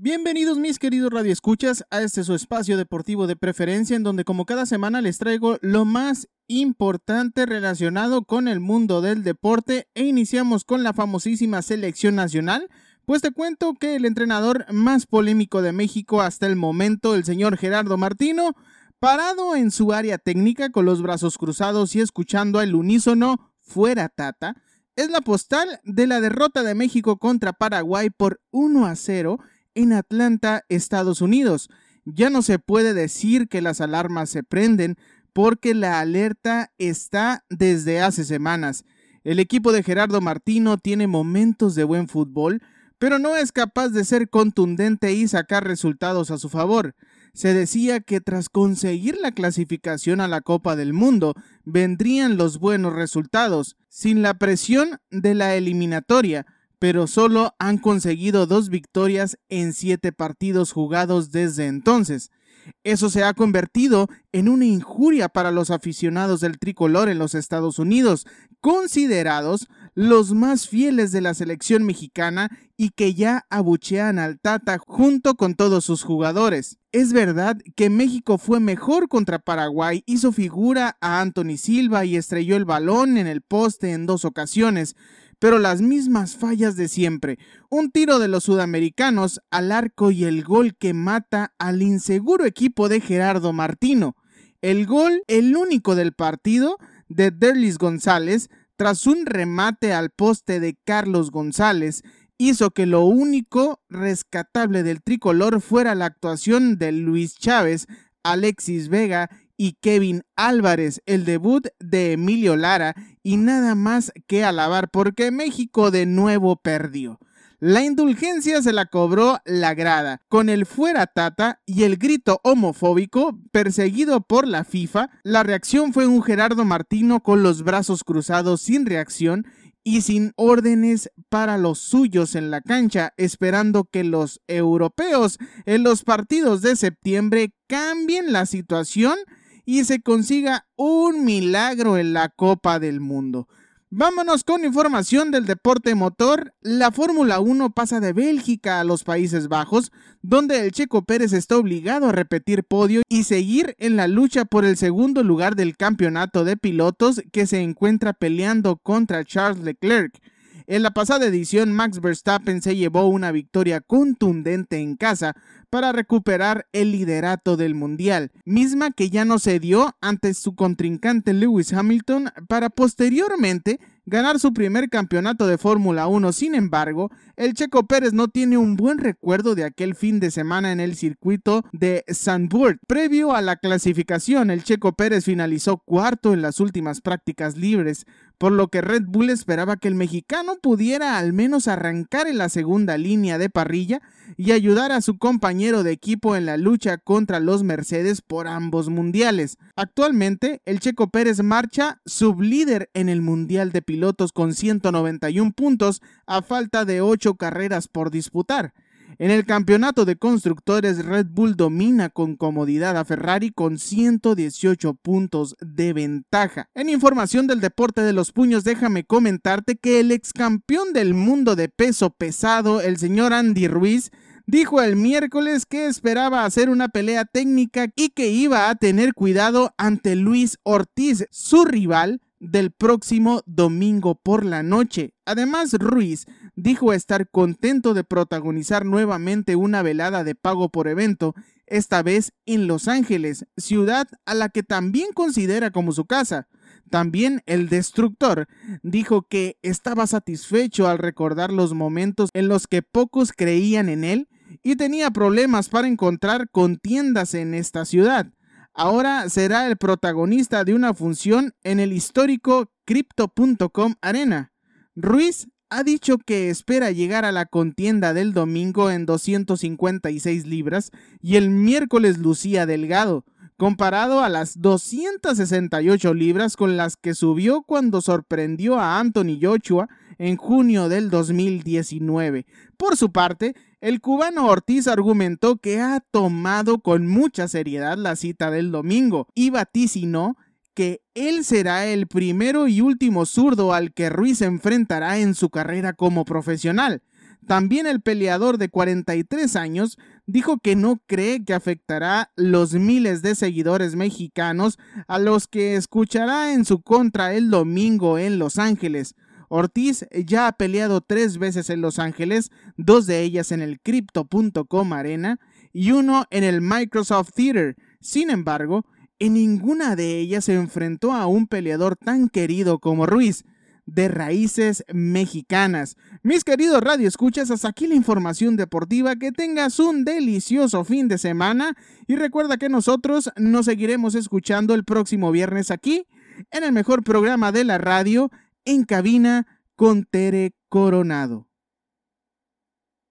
Bienvenidos mis queridos radioescuchas a este su espacio deportivo de preferencia en donde como cada semana les traigo lo más importante relacionado con el mundo del deporte e iniciamos con la famosísima selección nacional, pues te cuento que el entrenador más polémico de México hasta el momento, el señor Gerardo Martino, parado en su área técnica con los brazos cruzados y escuchando al unísono fuera Tata, es la postal de la derrota de México contra Paraguay por 1 a 0 en Atlanta, Estados Unidos. Ya no se puede decir que las alarmas se prenden porque la alerta está desde hace semanas. El equipo de Gerardo Martino tiene momentos de buen fútbol, pero no es capaz de ser contundente y sacar resultados a su favor. Se decía que tras conseguir la clasificación a la Copa del Mundo vendrían los buenos resultados, sin la presión de la eliminatoria, pero solo han conseguido dos victorias en siete partidos jugados desde entonces. Eso se ha convertido en una injuria para los aficionados del tricolor en los Estados Unidos, considerados los más fieles de la selección mexicana y que ya abuchean al Tata junto con todos sus jugadores. Es verdad que México fue mejor contra Paraguay, hizo figura a Anthony Silva y estrelló el balón en el poste en dos ocasiones, pero las mismas fallas de siempre. Un tiro de los sudamericanos al arco y el gol que mata al inseguro equipo de Gerardo Martino. El gol, el único del partido, de Derlis González, tras un remate al poste de Carlos González, hizo que lo único rescatable del tricolor fuera la actuación de Luis Chávez, Alexis Vega y Kevin Álvarez, el debut de Emilio Lara y nada más que alabar porque México de nuevo perdió. La indulgencia se la cobró la grada, con el fuera tata y el grito homofóbico perseguido por la FIFA. La reacción fue un Gerardo Martino con los brazos cruzados sin reacción y sin órdenes para los suyos en la cancha, esperando que los europeos en los partidos de septiembre cambien la situación y se consiga un milagro en la Copa del Mundo. Vámonos con información del deporte motor. La Fórmula 1 pasa de Bélgica a los Países Bajos, donde el Checo Pérez está obligado a repetir podio y seguir en la lucha por el segundo lugar del campeonato de pilotos que se encuentra peleando contra Charles Leclerc. En la pasada edición, Max Verstappen se llevó una victoria contundente en casa para recuperar el liderato del Mundial, misma que ya no se dio ante su contrincante Lewis Hamilton para posteriormente ganar su primer campeonato de Fórmula 1. Sin embargo, el Checo Pérez no tiene un buen recuerdo de aquel fin de semana en el circuito de Zandvoort. Previo a la clasificación, el Checo Pérez finalizó cuarto en las últimas prácticas libres, por lo que Red Bull esperaba que el mexicano pudiera al menos arrancar en la segunda línea de parrilla y ayudar a su compañero de equipo en la lucha contra los Mercedes por ambos mundiales. Actualmente, el Checo Pérez marcha sublíder en el Mundial de Pilotos con 191 puntos a falta de 8 carreras por disputar. En el campeonato de constructores, Red Bull domina con comodidad a Ferrari con 118 puntos de ventaja. En información del deporte de los puños, déjame comentarte que el ex campeón del mundo de peso pesado, el señor Andy Ruiz, dijo el miércoles que esperaba hacer una pelea técnica y que iba a tener cuidado ante Luis Ortiz, su rival, del próximo domingo por la noche. Además, Ruiz dijo estar contento de protagonizar nuevamente una velada de pago por evento, esta vez en Los Ángeles, ciudad a la que también considera como su casa. También el destructor dijo que estaba satisfecho al recordar los momentos en los que pocos creían en él y tenía problemas para encontrar contiendas en esta ciudad ahora será el protagonista de una función en el histórico Crypto.com Arena. Ruiz ha dicho que espera llegar a la contienda del domingo en 256 libras y el miércoles lucía delgado, comparado a las 268 libras con las que subió cuando sorprendió a Anthony Joshua en junio del 2019. Por su parte, el cubano Ortiz argumentó que ha tomado con mucha seriedad la cita del domingo y vaticinó que él será el primero y último zurdo al que Ruiz enfrentará en su carrera como profesional. También el peleador de 43 años dijo que no cree que afectará los miles de seguidores mexicanos a los que escuchará en su contra el domingo en Los Ángeles. Ortiz ya ha peleado tres veces en Los Ángeles, dos de ellas en el Crypto.com Arena y uno en el Microsoft Theater. Sin embargo, en ninguna de ellas se enfrentó a un peleador tan querido como Ruiz de raíces mexicanas. Mis queridos radioescuchas, hasta aquí la información deportiva. Que tengas un delicioso fin de semana y recuerda que nosotros nos seguiremos escuchando el próximo viernes aquí en el mejor programa de la radio en cabina con Tere Coronado.